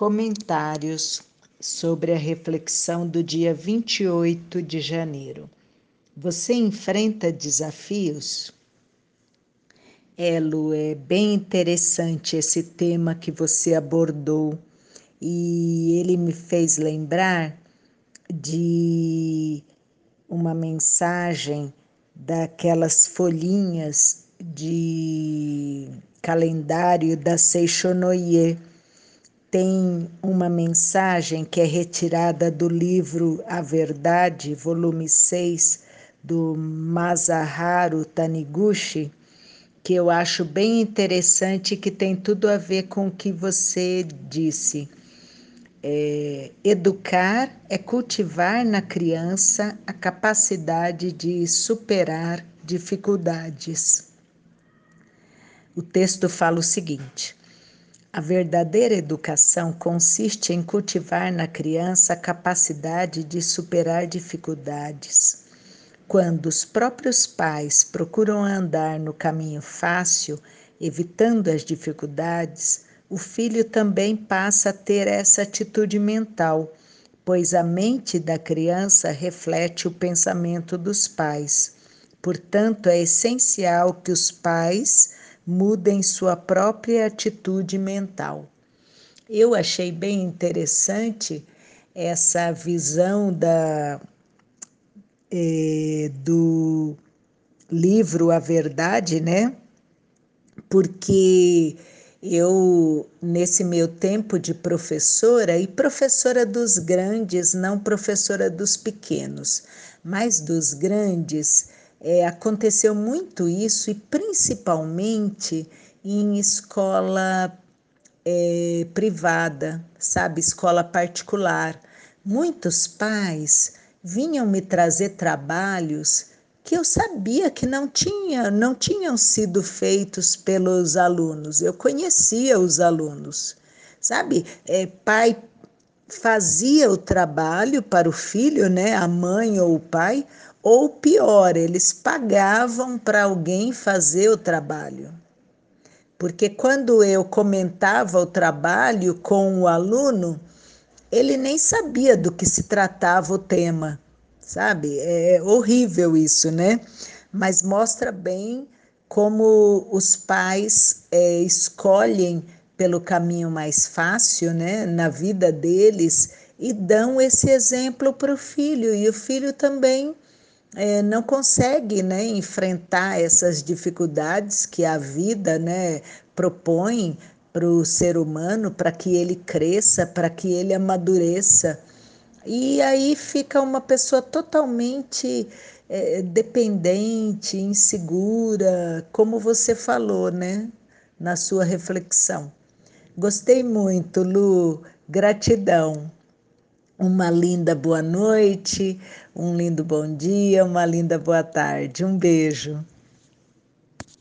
Comentários sobre a reflexão do dia 28 de janeiro. Você enfrenta desafios? É, Lu, é bem interessante esse tema que você abordou e ele me fez lembrar de uma mensagem daquelas folhinhas de calendário da Seishonoye tem uma mensagem que é retirada do livro A Verdade, volume 6, do Masaharu Taniguchi, que eu acho bem interessante que tem tudo a ver com o que você disse. É, educar é cultivar na criança a capacidade de superar dificuldades. O texto fala o seguinte: a verdadeira educação consiste em cultivar na criança a capacidade de superar dificuldades. Quando os próprios pais procuram andar no caminho fácil, evitando as dificuldades, o filho também passa a ter essa atitude mental, pois a mente da criança reflete o pensamento dos pais. Portanto, é essencial que os pais mudem sua própria atitude mental. Eu achei bem interessante essa visão da, eh, do livro A Verdade, né? Porque eu, nesse meu tempo de professora, e professora dos grandes, não professora dos pequenos, mas dos grandes, é, aconteceu muito isso, e principalmente em escola é, privada, sabe, escola particular. Muitos pais vinham me trazer trabalhos que eu sabia que não tinha, não tinham sido feitos pelos alunos. Eu conhecia os alunos, sabe? É, pai fazia o trabalho para o filho, né, a mãe ou o pai, ou pior, eles pagavam para alguém fazer o trabalho. Porque quando eu comentava o trabalho com o aluno, ele nem sabia do que se tratava o tema, sabe? É horrível isso, né? Mas mostra bem como os pais é, escolhem pelo caminho mais fácil, né, na vida deles e dão esse exemplo para o filho, e o filho também é, não consegue né, enfrentar essas dificuldades que a vida né, propõe para o ser humano, para que ele cresça, para que ele amadureça. E aí fica uma pessoa totalmente é, dependente, insegura, como você falou, né, na sua reflexão. Gostei muito, Lu, gratidão uma linda boa noite, um lindo bom dia, uma linda boa tarde. Um beijo.